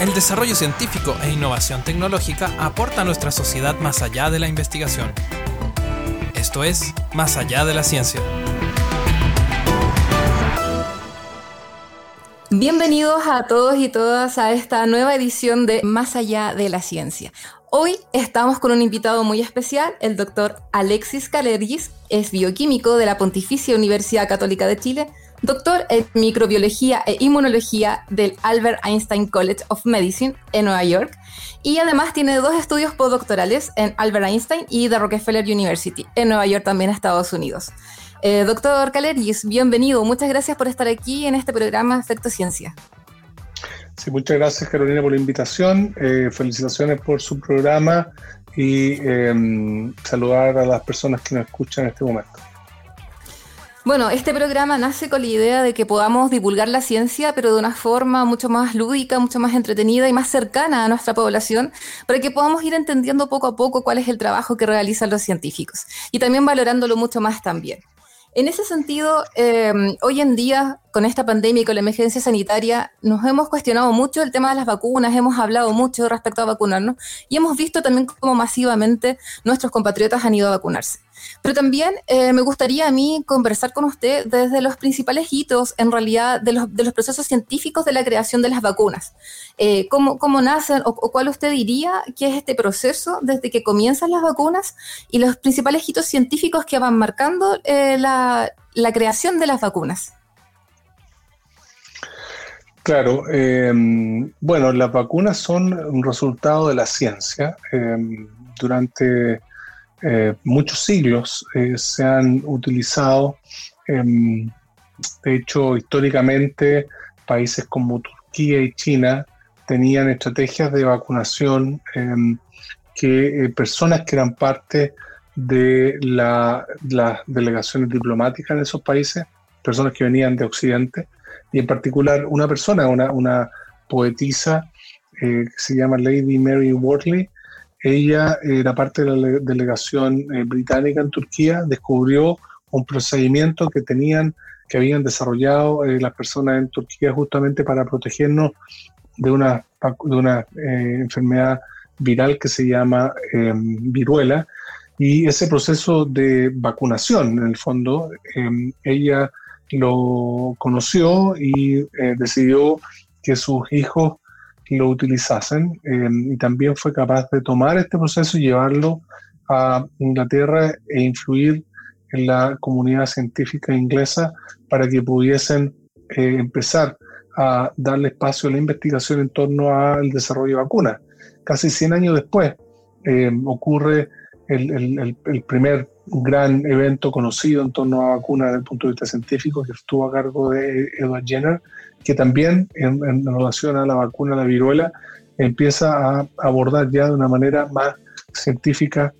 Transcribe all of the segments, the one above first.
El desarrollo científico e innovación tecnológica aporta a nuestra sociedad más allá de la investigación. Esto es Más allá de la ciencia. Bienvenidos a todos y todas a esta nueva edición de Más allá de la ciencia. Hoy estamos con un invitado muy especial, el doctor Alexis Calergis, es bioquímico de la Pontificia Universidad Católica de Chile, doctor en microbiología e inmunología del Albert Einstein College of Medicine en Nueva York y además tiene dos estudios postdoctorales en Albert Einstein y The Rockefeller University en Nueva York también Estados Unidos. Eh, doctor Calergis, bienvenido, muchas gracias por estar aquí en este programa Efecto Ciencia. Sí, muchas gracias Carolina por la invitación. Eh, felicitaciones por su programa y em, saludar a las personas que nos escuchan en este momento. Bueno, este programa nace con la idea de que podamos divulgar la ciencia, pero de una forma mucho más lúdica, mucho más entretenida y más cercana a nuestra población, para que podamos ir entendiendo poco a poco cuál es el trabajo que realizan los científicos y también valorándolo mucho más también. En ese sentido, eh, hoy en día, con esta pandemia y con la emergencia sanitaria, nos hemos cuestionado mucho el tema de las vacunas, hemos hablado mucho respecto a vacunarnos y hemos visto también cómo masivamente nuestros compatriotas han ido a vacunarse. Pero también eh, me gustaría a mí conversar con usted desde los principales hitos, en realidad, de los, de los procesos científicos de la creación de las vacunas. Eh, cómo, cómo, nacen o, cuál usted diría que es este proceso desde que comienzan las vacunas y los principales hitos científicos que van marcando eh, la, la, creación de las vacunas. Claro, bueno, las vacunas son un resultado de la ciencia. durante eh, muchos siglos eh, se han utilizado. Em, de hecho, históricamente, países como Turquía y China tenían estrategias de vacunación em, que eh, personas que eran parte de las delegaciones diplomáticas en esos países, personas que venían de Occidente, y en particular una persona, una, una poetisa que se llama Lady Mary Wortley, ella era parte de la delegación eh, británica en Turquía, descubrió un procedimiento que tenían, que habían desarrollado eh, las personas en Turquía justamente para protegernos de una, de una eh, enfermedad viral que se llama em, viruela. Y ese proceso de vacunación, en el fondo, em, ella lo conoció y decidió que sus hijos lo utilizasen em, y también fue capaz de tomar este proceso y llevarlo a Inglaterra e influir en la comunidad científica inglesa para que pudiesen eh, empezar a darle espacio a la investigación en torno al desarrollo de vacunas. Casi 100 años después em, ocurre el, el, primer gran evento conocido en torno a vacunas desde el punto de vista científico que estuvo a cargo de Edward Jenner, que también en, relación a la vacuna la viruela empieza a abordar ya de una manera más científica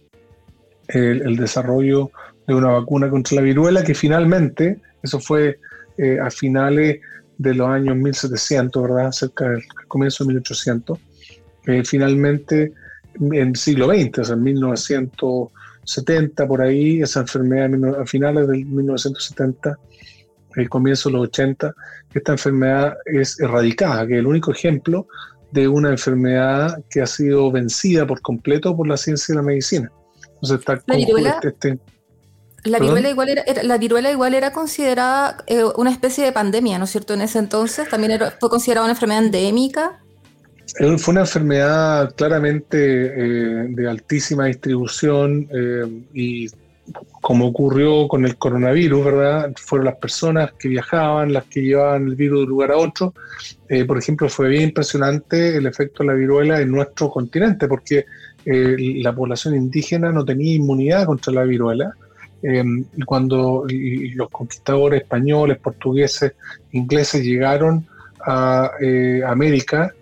el, desarrollo de una vacuna contra la viruela, que finalmente, eso fue eh, a finales de los años 1700, ¿verdad? Cerca del comienzo de 1800, eh, finalmente en el siglo XX, o sea, en 1970, por ahí, esa enfermedad a finales del 1970 el comienzo de los 80, esta enfermedad es erradicada, que es el único ejemplo de una enfermedad que ha sido vencida por completo por la ciencia y la medicina. Entonces está la viruela, este, la, viruela igual era, la viruela igual era considerada eh, una especie de pandemia, ¿no es cierto? En ese entonces también fue considerada una enfermedad endémica. Fue una enfermedad claramente eh, de altísima distribución eh, y como ocurrió con el coronavirus, ¿verdad? Fueron las personas que viajaban, las que llevaban el virus de un lugar a otro. Eh, por ejemplo, fue bien impresionante el efecto de la viruela en nuestro continente, porque eh, la población indígena no tenía inmunidad contra la viruela. Eh, cuando los conquistadores españoles, portugueses, ingleses llegaron a América,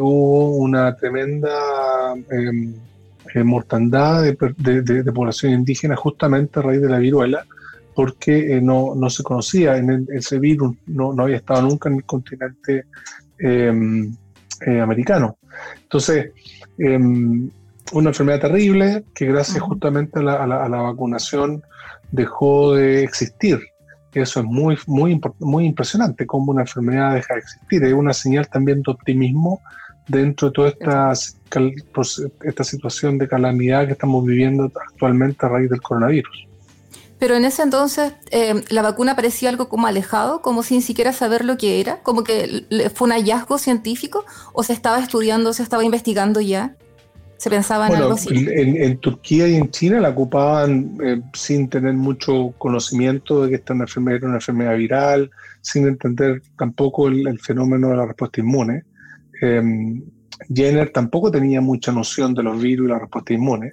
hubo una tremenda eh, mortandad de, población indígena justamente a raíz de la viruela, porque eh, no, se conocía, en ese virus no, había estado nunca en el continente em, eh, americano. Entonces, em, una enfermedad terrible que gracias justamente a la, vacunación dejó de existir. Eso es muy, muy, muy impresionante, cómo una enfermedad deja de existir. Es una señal también de optimismo dentro de toda esta, esta situación de calamidad que estamos viviendo actualmente a raíz del coronavirus. Pero en ese entonces eh, la vacuna parecía algo como alejado, como sin siquiera saber lo que era, como que fue un hallazgo científico o se estaba estudiando, se estaba investigando ya. ¿Se pensaba en algo así? En, Turquía y en China la ocupaban eh, sin tener mucho conocimiento de que esta enfermedad era una enfermedad viral, sin entender tampoco el, fenómeno de la respuesta inmune. Em, Jenner tampoco tenía mucha noción de los virus y la respuesta inmune,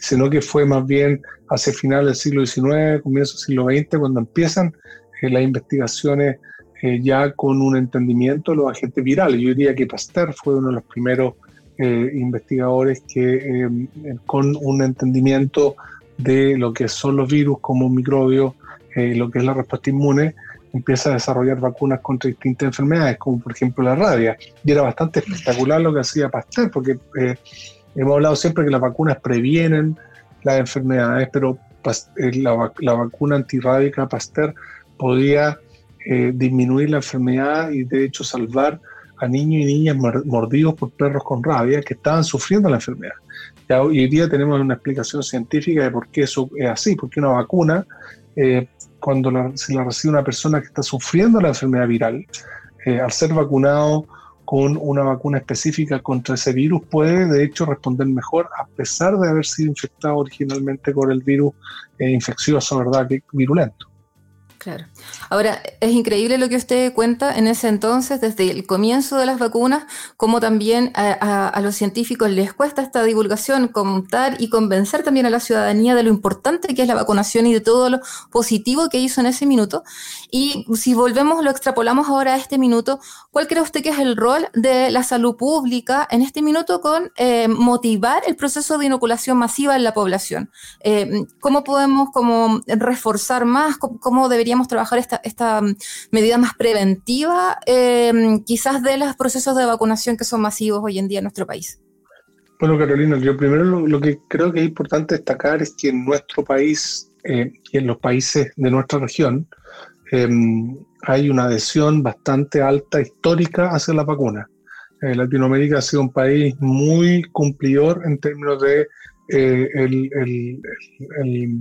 sino que fue más bien hacia final del siglo XIX, comienzo del siglo XX, cuando empiezan eh, las investigaciones eh, ya con un entendimiento de los agentes virales. Yo diría que Pasteur fue uno de los primeros eh, investigadores que con un entendimiento de lo que son los virus como microbios, lo que es la respuesta inmune, empieza a desarrollar vacunas contra distintas enfermedades, como por ejemplo la rabia. Y era bastante espectacular lo que hacía Pasteur, porque hemos hablado siempre que las vacunas previenen las enfermedades, pero eh, la, vacuna antirrábica Pasteur podía eh, disminuir la enfermedad y de hecho salvar a niños y niñas mordidos por perros con rabia que estaban sufriendo la enfermedad. Ya hoy día tenemos una explicación científica de por qué eso es así, porque una vacuna, eh, cuando se la recibe una persona que está sufriendo la enfermedad viral, al ser vacunado con una vacuna específica contra ese virus puede de hecho responder mejor a pesar de haber sido infectado originalmente con el virus eh, infeccioso, ¿verdad? Que virulento. Claro. Ahora, es increíble lo que usted cuenta en ese entonces, desde el comienzo de las vacunas, como también a, los científicos les cuesta esta divulgación, contar y convencer también a la ciudadanía de lo importante que es la vacunación y de todo lo positivo que hizo en ese minuto. Y si volvemos, lo extrapolamos ahora a este minuto, ¿cuál cree usted que es el rol de la salud pública en este minuto con eh, motivar el proceso de inoculación masiva en la población? Eh, ¿Cómo podemos como reforzar más? ¿Cómo, debería deberíamos trabajar esta, esta mm, medida más preventiva, eh, quizás de los procesos de vacunación que son masivos hoy en día en nuestro país? Bueno, Carolina, yo primero lo, que creo que es importante destacar es que en nuestro país eh, y en los países de nuestra región em, hay una adhesión bastante alta histórica hacia la vacuna. Eh, Latinoamérica ha sido un país muy cumplidor en términos de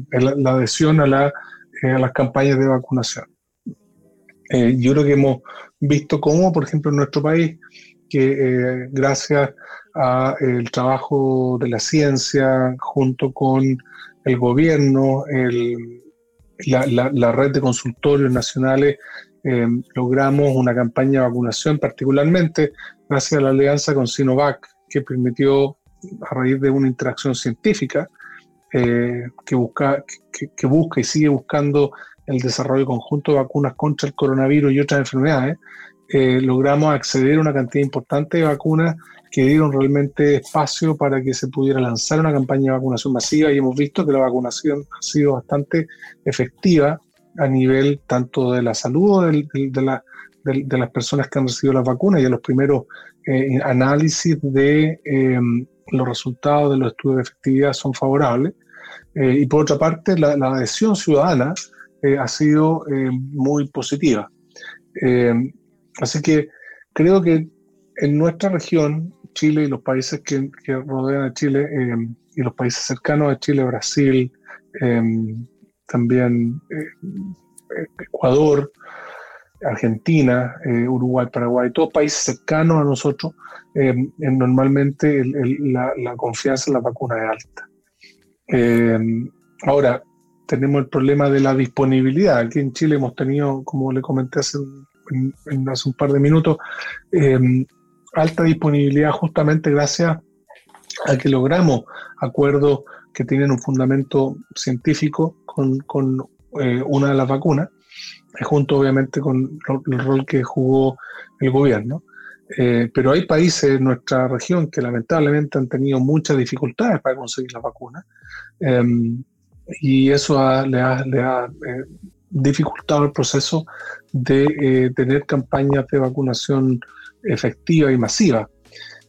la adhesión a la a las campañas de vacunación. Eh, yo creo que hemos visto cómo, por ejemplo, en nuestro país, que eh, gracias al trabajo de la ciencia junto con el gobierno, la, red de consultorios nacionales, logramos una campaña de vacunación, particularmente gracias a la alianza con Sinovac, que permitió, a raíz de una interacción científica, eh, que, busca, que, busca y sigue buscando el desarrollo conjunto de vacunas contra el coronavirus y otras enfermedades, eh, logramos acceder a una cantidad importante de vacunas que dieron realmente espacio para que se pudiera lanzar una campaña de vacunación masiva y hemos visto que la vacunación ha sido bastante efectiva a nivel tanto de la salud de, de, las personas que han recibido las vacunas y a los primeros eh, análisis de los resultados de los estudios de efectividad son favorables. Eh, y por otra parte, la, adhesión ciudadana eh, ha sido eh, muy positiva. así que creo que en nuestra región, Chile y los países que, rodean a Chile, y los países cercanos a Chile, Brasil, también Ecuador, Argentina, Uruguay, Paraguay, todos países cercanos a nosotros, eh, normalmente la, confianza en la vacuna es alta. Eh, ahora, tenemos el problema de la disponibilidad. Aquí en Chile hemos tenido, como le comenté hace, hace un par de minutos, eh, alta disponibilidad justamente gracias a que logramos acuerdos que tienen un fundamento científico con, con una de las vacunas, junto obviamente con el rol que jugó el gobierno. Eh, pero hay países en nuestra región que lamentablemente han tenido muchas dificultades para conseguir la vacuna em, y eso le ha, eh, dificultado el proceso de eh, tener campañas de vacunación efectiva y masiva.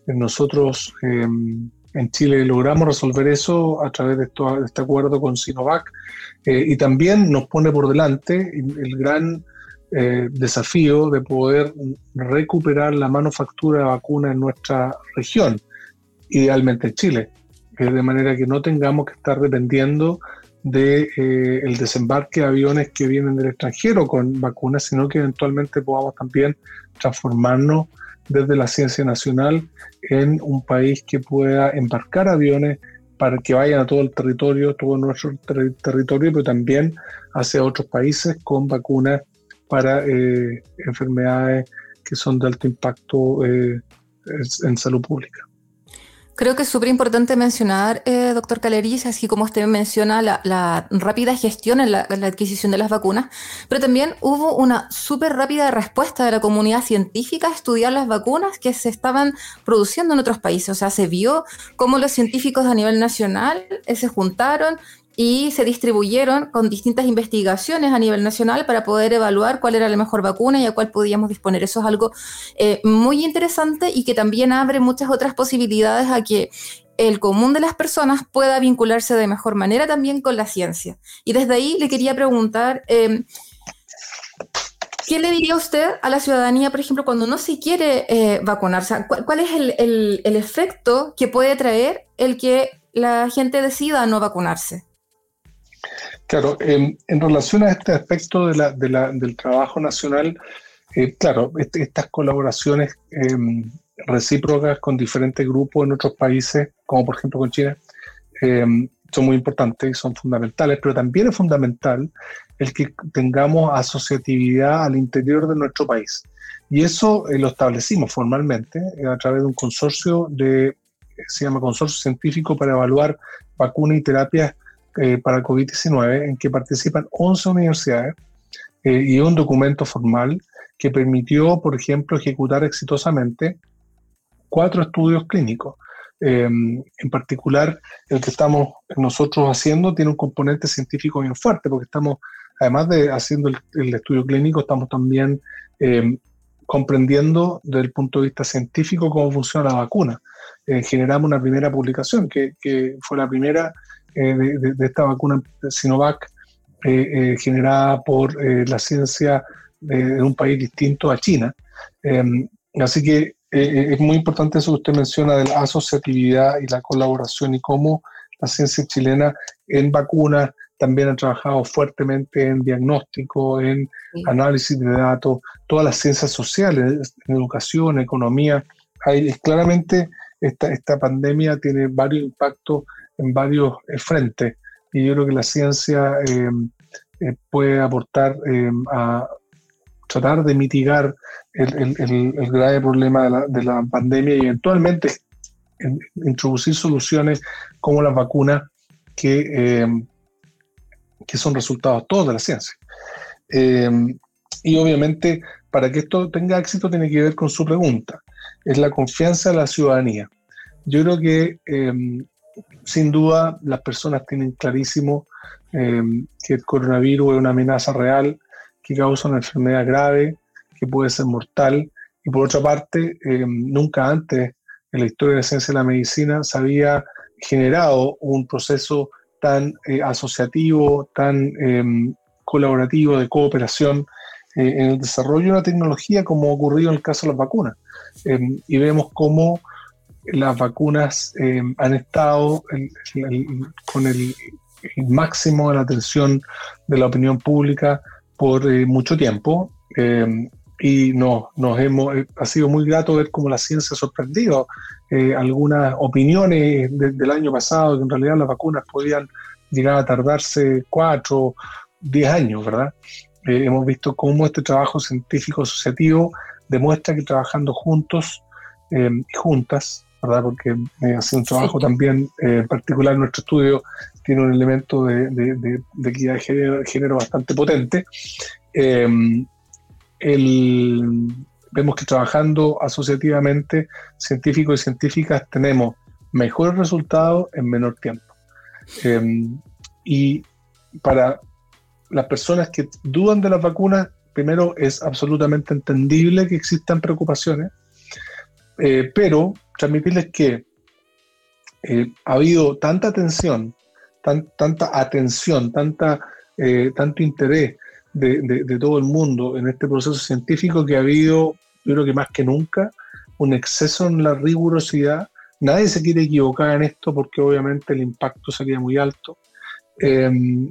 Nosotros em, en Chile logramos resolver eso a través de, de este acuerdo con Sinovac y también nos pone por delante el gran eh, desafío de poder recuperar la manufactura de vacunas en nuestra región, idealmente en Chile, de manera que no tengamos que estar dependiendo del de, el desembarque de aviones que vienen del extranjero con vacunas, sino que eventualmente podamos también transformarnos desde la ciencia nacional en un país que pueda embarcar aviones para que vayan a todo el territorio, todo nuestro territorio, pero también hacia otros países con vacunas para eh, enfermedades que son de alto impacto eh, en salud pública. Creo que es súper importante mencionar, eh, doctor Caleris, así como usted menciona la, rápida gestión en la, adquisición de las vacunas, pero también hubo una súper rápida respuesta de la comunidad científica a estudiar las vacunas que se estaban produciendo en otros países. O sea, se vio cómo los científicos a nivel nacional eh, se juntaron, y se distribuyeron con distintas investigaciones a nivel nacional para poder evaluar cuál era la mejor vacuna y a cuál podíamos disponer. Eso es algo eh, muy interesante y que también abre muchas otras posibilidades a que el común de las personas pueda vincularse de mejor manera también con la ciencia. Y desde ahí le quería preguntar, em, ¿qué le diría usted a la ciudadanía, por ejemplo, cuando no se quiere eh? ¿Cuál, es el efecto que puede traer el que la gente decida no vacunarse? Claro, en relación a este aspecto de la, del trabajo nacional, eh, claro, este, estas colaboraciones em, recíprocas con diferentes grupos en otros países, como por ejemplo con China, em, son muy importantes y son fundamentales, pero también es fundamental el que tengamos asociatividad al interior de nuestro país. Y eso eh, lo establecimos formalmente eh, a través de un consorcio de, se llama Consorcio Científico para Evaluar Vacunas y Terapias eh, para COVID-19 en que participan 11 universidades eh, y un documento formal que permitió, por ejemplo, ejecutar exitosamente cuatro estudios clínicos. Em, en particular, el que estamos nosotros haciendo tiene un componente científico bien fuerte, porque estamos, además de haciendo el, estudio clínico, estamos también em, comprendiendo desde el punto de vista científico cómo funciona la vacuna. Eh, generamos una primera publicación, que, que, fue la primera eh, de, esta vacuna Sinovac eh, eh, generada por la ciencia de, un país distinto a China. Em, así que es muy importante eso que usted menciona de la asociatividad y la colaboración y cómo la ciencia chilena en vacunas también ha trabajado fuertemente en diagnóstico, en análisis de datos, todas las ciencias sociales, en educación, economía. Hay, claramente esta, esta pandemia tiene varios impactos en varios eh, frentes y yo creo que la ciencia eh, eh, puede aportar a tratar de mitigar el, grave problema de la, pandemia y eventualmente introducir soluciones como las vacunas que, que son resultados todos de la ciencia. y obviamente, para que esto tenga éxito, tiene que ver con su pregunta. Es la confianza de la ciudadanía. Yo creo que sin duda las personas tienen clarísimo eh, que el coronavirus es una amenaza real, que causa una enfermedad grave, que puede ser mortal. Y por otra parte, eh, nunca antes en la historia de la ciencia y la medicina se había generado un proceso tan eh, asociativo, tan colaborativo de cooperación en el desarrollo de una tecnología como ha ocurrido en el caso de las vacunas. y vemos cómo las vacunas eh, han estado con el, máximo de la atención de la opinión pública por eh, mucho tiempo eh, y no, nos hemos, ha sido muy grato ver cómo la ciencia ha sorprendido algunas opiniones del año pasado que en realidad las vacunas podían llegar a tardarse cuatro, diez años, ¿verdad? hemos visto cómo este trabajo científico asociativo demuestra que trabajando juntos y juntas ¿verdad? Porque eh, un trabajo también, eh, en particular nuestro estudio tiene un elemento de, de, de, equidad de género, bastante potente. Em, vemos que trabajando asociativamente, científicos y científicas, tenemos mejores resultados en menor tiempo. Em, y para las personas que dudan de las vacunas, primero es absolutamente entendible que existan preocupaciones, eh, pero transmitirles que eh, ha habido tanta atención, tanta atención, eh, tanto interés de, todo el mundo en este proceso científico que ha habido, yo creo que más que nunca, un exceso en la rigurosidad. Nadie se quiere equivocar en esto porque obviamente el impacto sería muy alto. Em,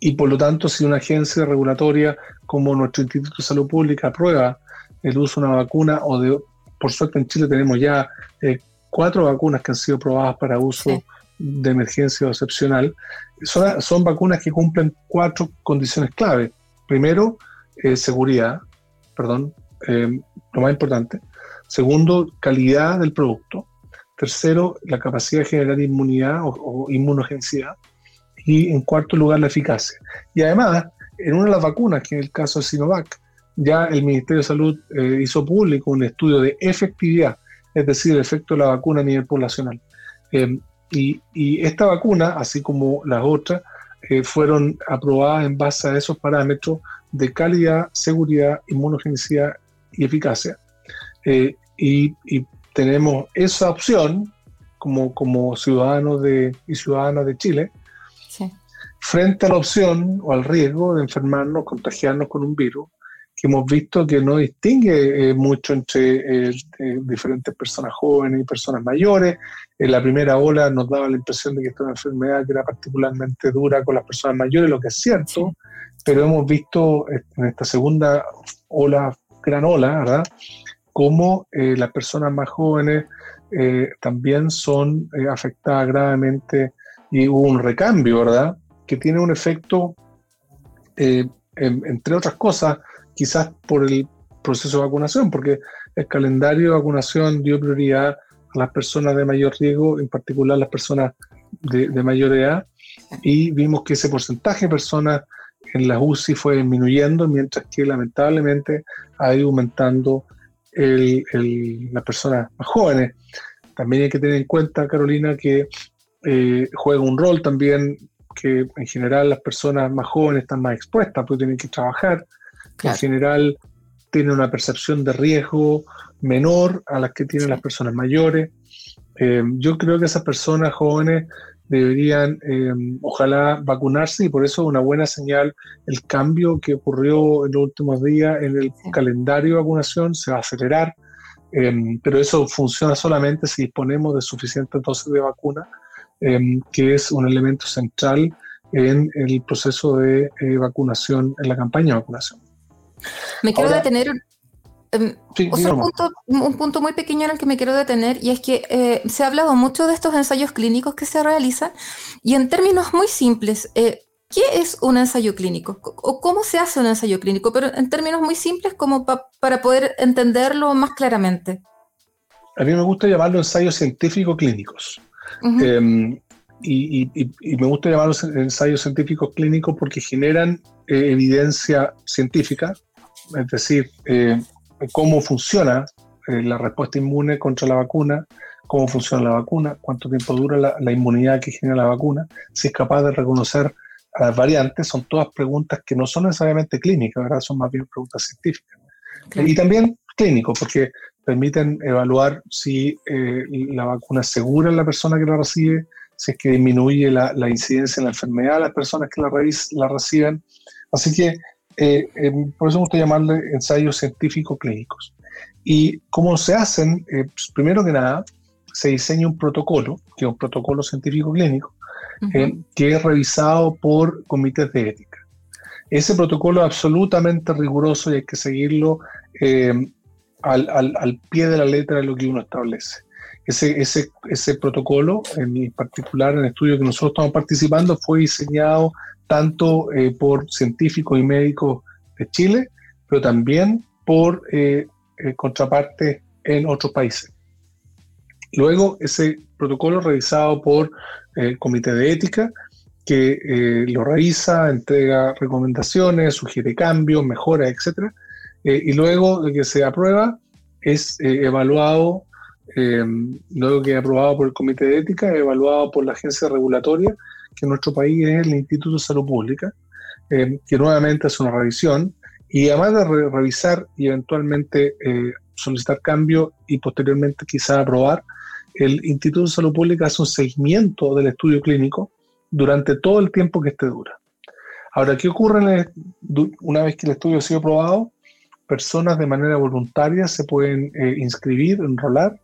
y por lo tanto, si una agencia regulatoria como nuestro Instituto de Salud Pública aprueba el uso de una vacuna, o de, por suerte en Chile tenemos ya eh, cuatro vacunas que han sido probadas para uso de emergencia o excepcional, son, son, vacunas que cumplen cuatro condiciones clave. Primero, eh, seguridad, perdón, eh, lo más importante. Segundo, calidad del producto. Tercero, la capacidad de generar inmunidad o, inmunogenicidad. Y en cuarto lugar, la eficacia. Y además, en una de las vacunas, que en el caso de Sinovac, ya el Ministerio de Salud eh, hizo público un estudio de efectividad, es decir, el efecto de la vacuna a nivel poblacional. Eh, y, esta vacuna, así como las otras, eh, fueron aprobadas en base a esos parámetros de calidad, seguridad, inmunogenicidad y eficacia. Y, tenemos esa opción como, como ciudadanos de, y ciudadanas de Chile frente a la opción o al riesgo de enfermarnos, contagiarnos con un virus que hemos visto que no distingue eh, mucho entre eh, diferentes personas jóvenes y personas mayores. En la primera ola nos daba la impresión de que esta una enfermedad que era particularmente dura con las personas mayores, lo que es cierto, pero hemos visto eh, en esta segunda ola, gran ola, ¿verdad? Cómo las personas más jóvenes también son afectadas gravemente y hubo un recambio, ¿verdad? Que tiene un efecto, entre otras cosas, quizás por el proceso de vacunación, porque el calendario de vacunación dio prioridad a las personas de mayor riesgo, en particular las personas de, mayor edad, y vimos que ese porcentaje de personas en las UCI fue disminuyendo, mientras que lamentablemente ha ido aumentando las personas más jóvenes. También hay que tener en cuenta, Carolina, que eh, juega un rol también que en general las personas más jóvenes están más expuestas porque tienen que trabajar, en general tiene una percepción de riesgo menor a las que tienen las personas mayores. Eh, yo creo que esas personas jóvenes deberían, eh, ojalá, vacunarse y por eso es una buena señal el cambio que ocurrió en los últimos días en el calendario de vacunación, se va a acelerar, eh, pero eso funciona solamente si disponemos de suficientes dosis de vacuna, que es un elemento central en el proceso de vacunación, en la campaña de vacunación. Me quiero detener. Um, un, punto, muy pequeño en el que me quiero detener y es que eh, se ha hablado mucho de estos ensayos clínicos que se realizan y en términos muy simples, eh, ¿qué es un ensayo clínico? ¿O cómo se hace un ensayo clínico? Pero en términos muy simples como para poder entenderlo más claramente. A mí me gusta llamarlo ensayos científicos clínicos. Em, y, me gusta llamarlos ensayos científicos clínicos porque generan eh, evidencia científica es decir, eh, cómo funciona eh, la respuesta inmune contra la vacuna, cómo funciona la vacuna, cuánto tiempo dura la, inmunidad que genera la vacuna, si es capaz de reconocer a las variantes, son todas preguntas que no son necesariamente clínicas, ¿verdad? son más bien preguntas científicas. Y también clínicos, porque permiten evaluar si eh, la vacuna es segura en la persona que la recibe, si es que disminuye la, incidencia en la enfermedad de las personas que la, la reciben. Así que eh, em, por eso me gusta llamarle ensayos científicos clínicos. ¿Y cómo se hacen? Eh, pues, primero que nada, se diseña un protocolo, que es un protocolo científico clínico, eh, que es revisado por comités de ética. Ese protocolo es absolutamente riguroso y hay que seguirlo al, al, al, pie de la letra de lo que uno establece. Ese, ese, ese protocolo, en particular en el estudio que nosotros estamos participando, fue diseñado tanto eh, por científicos y médicos de Chile, pero también por eh, eh, contrapartes en otros países. Luego, ese protocolo revisado por el Comité de Ética, que lo revisa, entrega recomendaciones, sugiere cambios, mejoras, etc. y luego de que se aprueba, es evaluado, luego que aprobado por el Comité de Ética, evaluado por la agencia regulatoria que en nuestro país es el Instituto de Salud Pública, eh, que nuevamente hace una revisión y además de revisar y eventualmente eh, solicitar cambio y posteriormente quizá aprobar, el Instituto de Salud Pública hace un seguimiento del estudio clínico durante todo el tiempo que este dura. Ahora, ¿qué ocurre una vez que el estudio ha sido aprobado? Personas de manera voluntaria se pueden eh, inscribir, enrolar.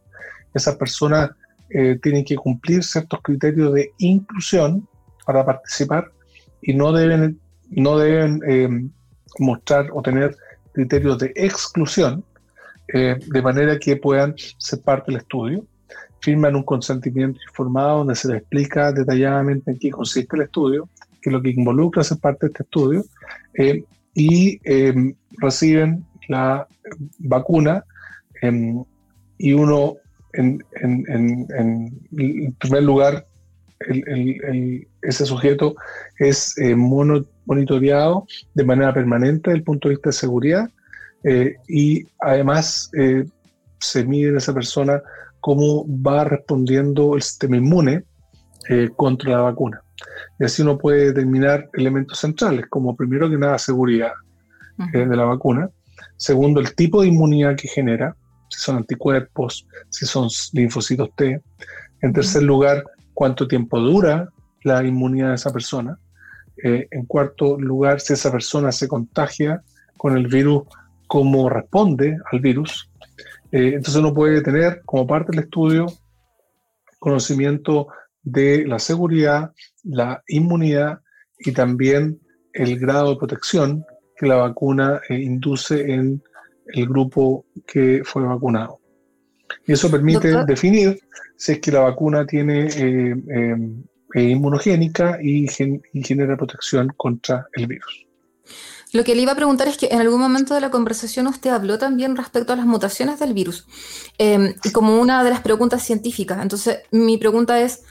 Esas personas eh, tienen que cumplir ciertos criterios de inclusión para participar y no deben, no deben eh, mostrar o tener criterios de exclusión, de manera que puedan ser parte del estudio. Firman un consentimiento informado donde se les explica detalladamente en qué consiste el estudio, qué es lo que involucra ser parte de este estudio, eh, y em, reciben la vacuna em, y uno, en, primer lugar, ese sujeto es eh, monitoreado de manera permanente desde el punto de vista de seguridad eh, y además se mide en esa persona cómo va respondiendo el sistema inmune eh, contra la vacuna. Y así uno puede determinar elementos centrales, como primero que nada seguridad eh, de la vacuna, segundo el tipo de inmunidad que genera, si son anticuerpos, si son linfocitos T, en tercer lugar, cuánto tiempo dura la inmunidad de esa persona, eh, en cuarto lugar, si esa persona se contagia con el virus, cómo responde al virus, eh, entonces uno puede tener como parte del estudio conocimiento de la seguridad, la inmunidad y también el grado de protección que la vacuna eh, induce en el grupo que fue vacunado. Y eso permite definir si es que la vacuna tiene eh, inmunogénica y genera protección contra el virus. Lo que le iba a preguntar es que en algún momento de la conversación usted habló también respecto a las mutaciones del virus y como una de las preguntas científicas. Entonces, mi pregunta es,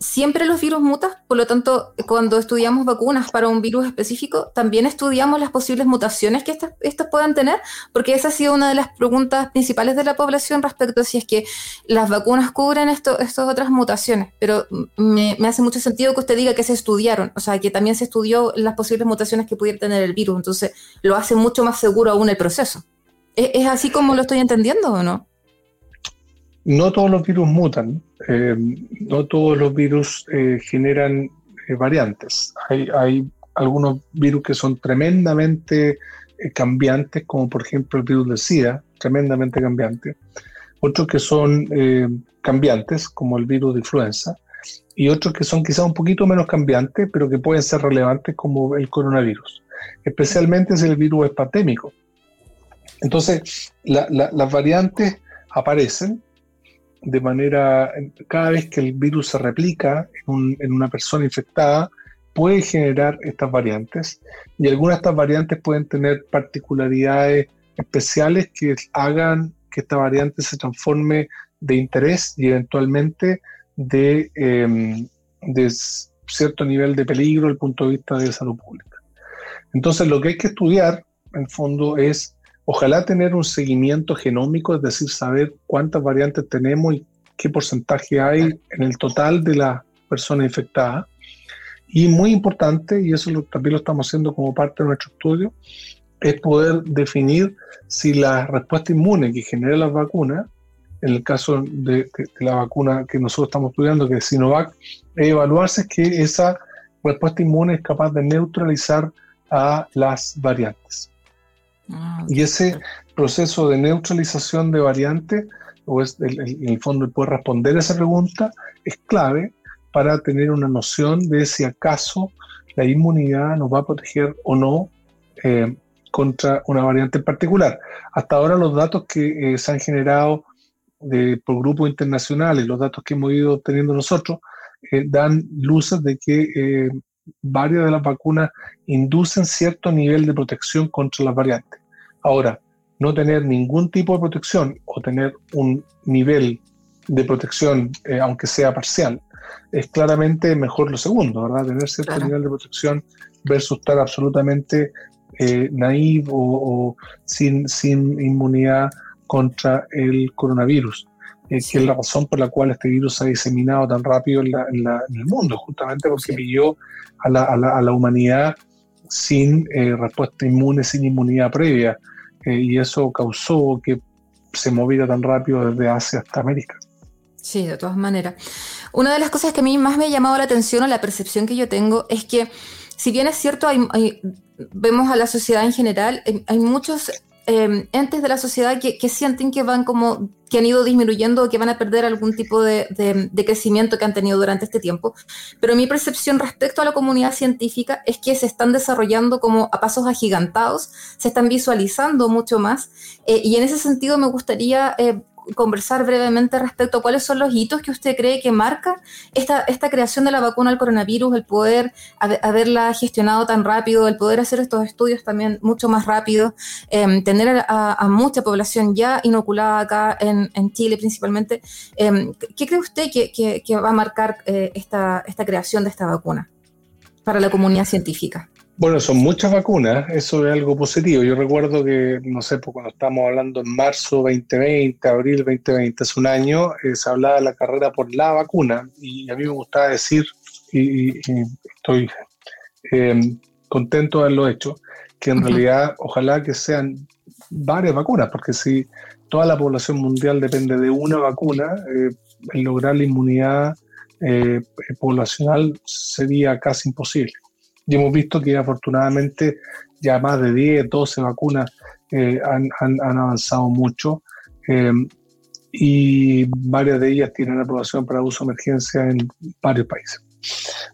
siempre los virus mutan, por lo tanto, cuando estudiamos vacunas para un virus específico, también estudiamos las posibles mutaciones que estas, puedan tener, porque esa ha sido una de las preguntas principales de la población respecto a si es que las vacunas cubren esto, estas otras mutaciones. Pero me, hace mucho sentido que usted diga que se estudiaron, o sea, que también se estudió las posibles mutaciones que pudiera tener el virus, entonces lo hace mucho más seguro aún el proceso. es así como lo estoy entendiendo o no? No todos los virus mutan, eh, no todos los virus eh, generan eh, variantes. Hay, algunos virus que son tremendamente cambiantes, como por ejemplo el virus de SIDA, tremendamente cambiante. Otros que son cambiantes, como el virus de influenza. Y otros que son quizás un poquito menos cambiantes, pero que pueden ser relevantes, como el coronavirus. Especialmente es el virus pandémico. Entonces, las variantes aparecen, de manera, cada vez que el virus se replica en, una persona infectada, puede generar estas variantes y algunas de estas variantes pueden tener particularidades especiales que hagan que esta variante se transforme de interés y eventualmente de, em, cierto nivel de peligro desde el punto de vista de salud pública. Entonces lo que hay que estudiar, en fondo, es Ojalá tener un seguimiento genómico, es decir, saber cuántas variantes tenemos y qué porcentaje hay en el total de las personas infectadas. Y muy importante, y eso también lo estamos haciendo como parte de nuestro estudio, es poder definir si la respuesta inmune que genera las vacunas, en el caso de, la vacuna que nosotros estamos estudiando, que es Sinovac, evaluarse que esa respuesta inmune es capaz de neutralizar a las variantes. Ah, y ese proceso de neutralización de variantes, o es en el fondo poder responder a esa pregunta, es clave para tener una noción de si acaso la inmunidad nos va a proteger o no eh, contra una variante en particular. Hasta ahora los datos que eh, se han generado de, por grupos internacionales, los datos que hemos ido obteniendo nosotros, eh, dan luces de que varias de las vacunas inducen cierto nivel de protección contra las variantes. Ahora, no tener ningún tipo de protección o tener un nivel de protección, eh, aunque sea parcial, es claramente mejor lo segundo, ¿verdad? Tener cierto nivel de protección versus estar absolutamente eh, naive o, sin, sin inmunidad contra el coronavirus, eh, que es la razón por la cual este virus se ha diseminado tan rápido en, el mundo, justamente porque pilló a la, a, la, a la, humanidad sin eh, respuesta inmune, sin inmunidad previa, eh, y eso causó que se moviera tan rápido desde Asia hasta América. Sí, de todas maneras. Una de las cosas que a mí más me ha llamado la atención o la percepción que yo tengo es que si bien es cierto, hay, vemos a la sociedad en general, hay muchos Em, entes de la sociedad que, sienten que van como que han ido disminuyendo o que van a perder algún tipo de, crecimiento que han tenido durante este tiempo. Pero mi percepción respecto a la comunidad científica es que se están desarrollando como a pasos agigantados, se están visualizando mucho más. Eh, y en ese sentido me gustaría eh, conversar brevemente respecto a cuáles son los hitos que usted cree que marca esta, esta creación de la vacuna al coronavirus, el poder haberla gestionado tan rápido, el poder hacer estos estudios también mucho más rápido, em, tener a, mucha población ya inoculada acá en, Chile principalmente. Em, ¿Qué cree usted que, va a marcar eh, esta, esta creación de esta vacuna para la comunidad científica? Bueno, son muchas vacunas, eso es algo positivo. Yo recuerdo que, no sé, pues cuando estábamos hablando en marzo 2020, abril 2020, hace un año, eh, se hablaba de la carrera por la vacuna y a mí me gustaba decir, y, estoy eh, contento de haberlo hecho, que en realidad ojalá que sean varias vacunas, porque si toda la población mundial depende de una vacuna, eh, el lograr la inmunidad poblacional sería casi imposible. Y hemos visto que afortunadamente ya más de 10, 12 vacunas eh, han, avanzado mucho eh, y varias de ellas tienen aprobación para uso de emergencia en varios países.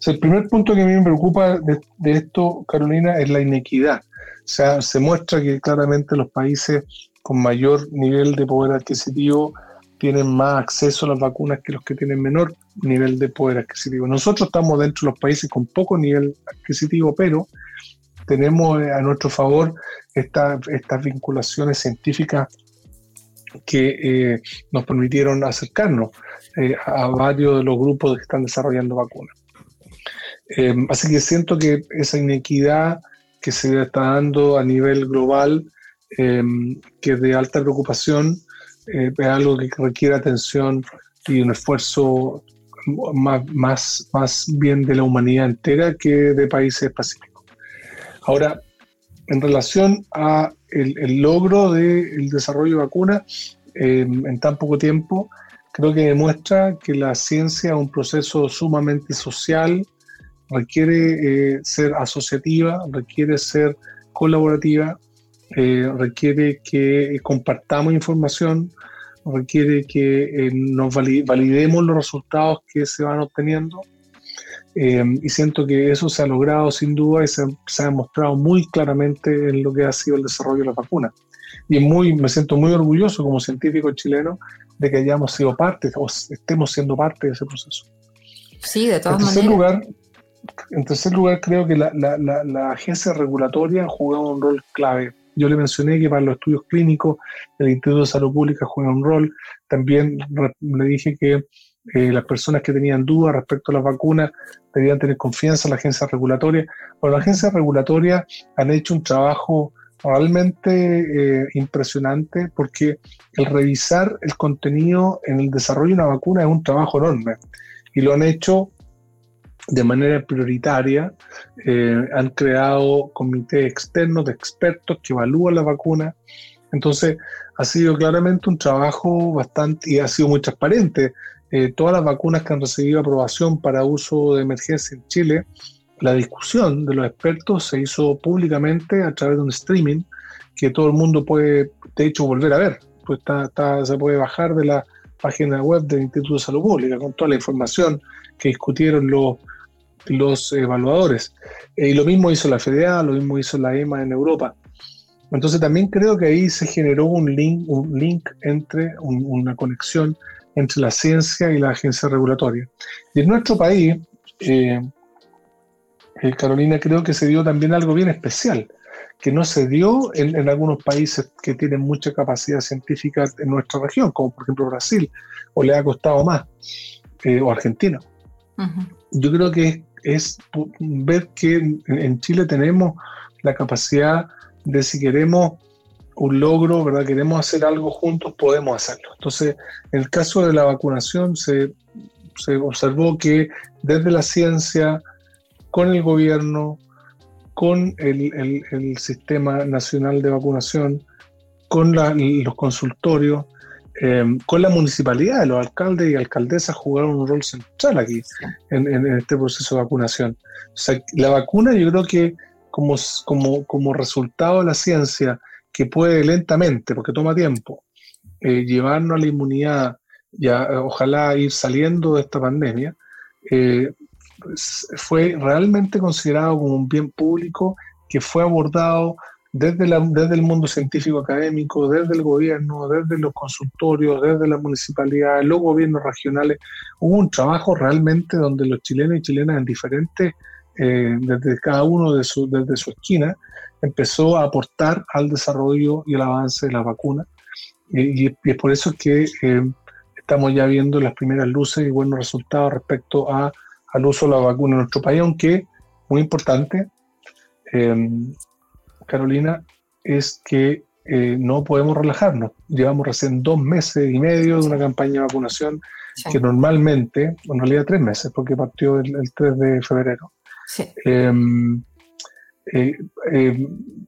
el primer punto que a mí me preocupa de, esto, Carolina, es la inequidad. O sea, se muestra que claramente los países con mayor nivel de poder adquisitivo tienen más acceso a las vacunas que los que tienen menor nivel de poder adquisitivo. Nosotros estamos dentro de los países con poco nivel adquisitivo, pero tenemos a nuestro favor estas vinculaciones científicas que eh, nos permitieron acercarnos eh, a varios de los grupos que están desarrollando vacunas. Eh, así que siento que esa inequidad que se está dando a nivel global, que es de alta preocupación, es algo que requiere atención y un esfuerzo más, más, más bien de la humanidad entera que de países pacíficos. Ahora, en relación a el, logro del desarrollo de vacunas em, en tan poco tiempo, creo que demuestra que la ciencia es un proceso sumamente social, requiere eh, ser asociativa, requiere ser colaborativa, eh, requiere que compartamos información, requiere que eh, nos validemos los resultados que se van obteniendo. Eh, y siento que eso se ha logrado sin duda y se, ha demostrado muy claramente en lo que ha sido el desarrollo de la vacuna. Y muy, me siento muy orgulloso como científico chileno de que hayamos sido parte o estemos siendo parte de ese proceso. Sí, de todas en tercer maneras. Lugar, en tercer lugar, creo que la, la, la agencia regulatoria ha jugado un rol clave yo le mencioné que para los estudios clínicos el Instituto de Salud Pública juega un rol. También le dije que eh, las personas que tenían dudas respecto a las vacunas debían tener confianza en la agencia regulatoria. Bueno, las agencias regulatorias han hecho un trabajo realmente eh, impresionante porque el revisar el contenido en el desarrollo de una vacuna es un trabajo enorme y lo han hecho de manera prioritaria. Eh, han creado comités externos de expertos que evalúan la vacuna. Entonces, ha sido claramente un trabajo bastante y ha sido muy transparente. Eh, todas las vacunas que han recibido aprobación para uso de emergencia en Chile, la discusión de los expertos se hizo públicamente a través de un streaming que todo el mundo puede, de hecho, volver a ver. Pues está, se puede bajar de la página web del Instituto de Salud Pública con toda la información que discutieron los, los evaluadores. Eh, y lo mismo hizo la FDA, lo mismo hizo la EMA en Europa. Entonces también creo que ahí se generó un link, un link entre, una conexión entre la ciencia y la agencia regulatoria. Y en nuestro país, eh, eh, Carolina, creo que se dio también algo bien especial, que no se dio en, algunos países que tienen mucha capacidad científica en nuestra región, como por ejemplo Brasil, o le ha costado más, o Argentina. Yo creo que es ver que en Chile tenemos la capacidad de si queremos un logro, ¿verdad? Queremos hacer algo juntos, podemos hacerlo. Entonces, en el caso de la vacunación se, observó que desde la ciencia, con el gobierno, con el, Sistema Nacional de Vacunación, con los consultorios em, con la municipalidad, los alcaldes y alcaldesas jugaron un rol central aquí en, este proceso de vacunación. O sea, la vacuna yo creo que como, como, como resultado de la ciencia, que puede lentamente, porque toma tiempo, eh, llevarnos a la inmunidad y ojalá ir saliendo de esta pandemia, eh, fue realmente considerado como un bien público que fue abordado desde, la, desde el mundo científico académico, desde el gobierno, desde los consultorios, desde las municipalidades, los gobiernos regionales. Hubo un trabajo realmente donde los chilenos y chilenas en diferentes, eh, desde cada uno de su, desde su esquina, empezó a aportar al desarrollo y el avance de la vacuna. Y, es por eso que eh, estamos ya viendo las primeras luces y buenos resultados respecto a, al uso de la vacuna en nuestro país, aunque muy importante, eh, Carolina, es que eh, no podemos relajarnos. Llevamos recién dos meses y medio de una campaña de vacunación que normalmente, en realidad tres meses, porque partió el, 3 de febrero. Em,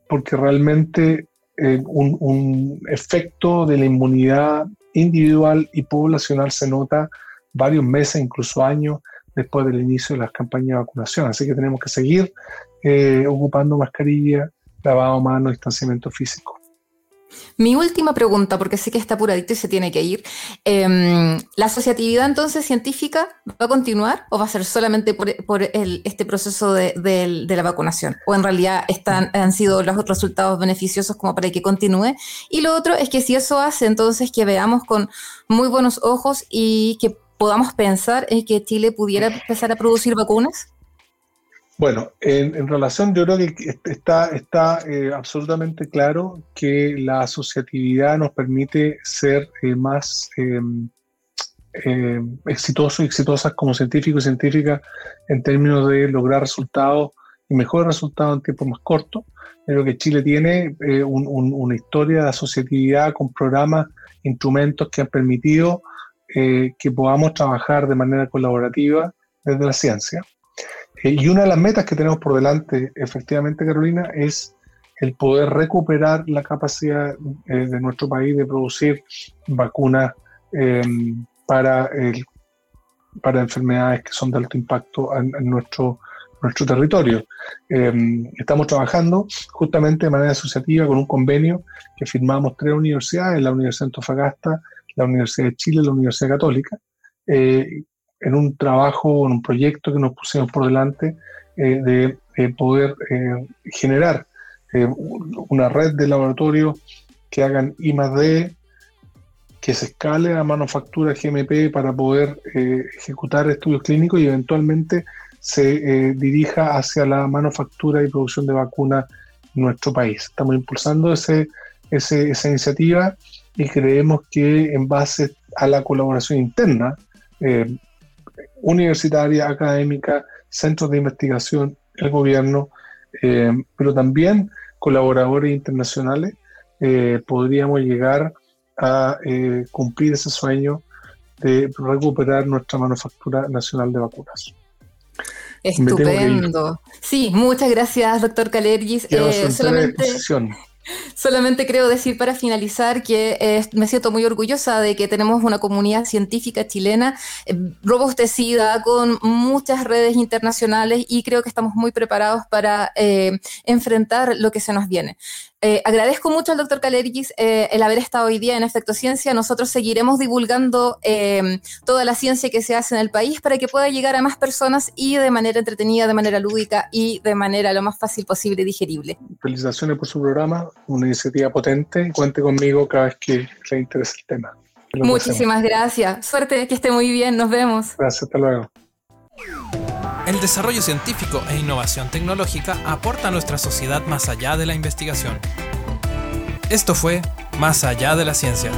porque realmente un, un, efecto de la inmunidad individual y poblacional se nota varios meses, incluso años después del inicio de las campañas de vacunación. Así que tenemos que seguir eh, ocupando mascarilla, lavado de manos, distanciamiento físico. Mi última pregunta, porque sé que está apuradito y se tiene que ir. Em, ¿La asociatividad entonces científica va a continuar o va a ser solamente por, este proceso de, la vacunación? ¿O en realidad han sido los resultados beneficiosos como para que continúe? Y lo otro es que si eso hace entonces que veamos con muy buenos ojos y que podamos pensar en que Chile pudiera empezar a producir vacunas. Bueno, en, relación, yo creo que está, eh, absolutamente claro que la asociatividad nos permite ser eh, más em, em, exitosos y exitosas como científicos y científicas en términos de lograr resultados y mejores resultados en tiempo más corto. Creo que Chile tiene eh, una historia de asociatividad con programas, instrumentos que han permitido que podamos trabajar de manera colaborativa desde la ciencia. Eh, y una de las metas que tenemos por delante, efectivamente, Carolina, es el poder recuperar la capacidad eh, de nuestro país de producir vacunas em, para, enfermedades que son de alto impacto en, nuestro, nuestro territorio. Em, estamos trabajando justamente de manera asociativa con un convenio que firmamos tres universidades, la Universidad de Antofagasta, la Universidad de Chile y la Universidad Católica, eh, en un trabajo, en un proyecto que nos pusimos por delante eh, de, poder eh, generar eh, una red de laboratorios que hagan I D, que se escale a manufactura GMP para poder ejecutar estudios clínicos y eventualmente se dirija hacia la manufactura y producción de vacunas en nuestro país. Estamos impulsando ese, esa iniciativa y creemos que en base a la colaboración interna, universitaria, académica, centros de investigación, el gobierno, eh, pero también colaboradores internacionales, eh, podríamos llegar a eh, cumplir ese sueño de recuperar nuestra manufactura nacional de vacunas. Estupendo. Sí, muchas gracias, doctor Calergis. solamente, Solamente creo decir para finalizar que eh, me siento muy orgullosa de que tenemos una comunidad científica chilena eh, robustecida con muchas redes internacionales y creo que estamos muy preparados para eh, enfrentar lo que se nos viene. Eh, agradezco mucho al doctor Calergis eh, el haber estado hoy día en Efecto Ciencia. Nosotros seguiremos divulgando eh, toda la ciencia que se hace en el país para que pueda llegar a más personas y de manera entretenida, de manera lúdica y de manera lo más fácil posible y digerible. Felicitaciones por su programa, una iniciativa potente. Cuente conmigo cada vez que le interese el tema. Muchísimas gracias. Suerte, que esté muy bien. Nos vemos. Gracias, hasta luego. El desarrollo científico e innovación tecnológica aporta a nuestra sociedad más allá de la investigación. Esto fue Más allá de la ciencia.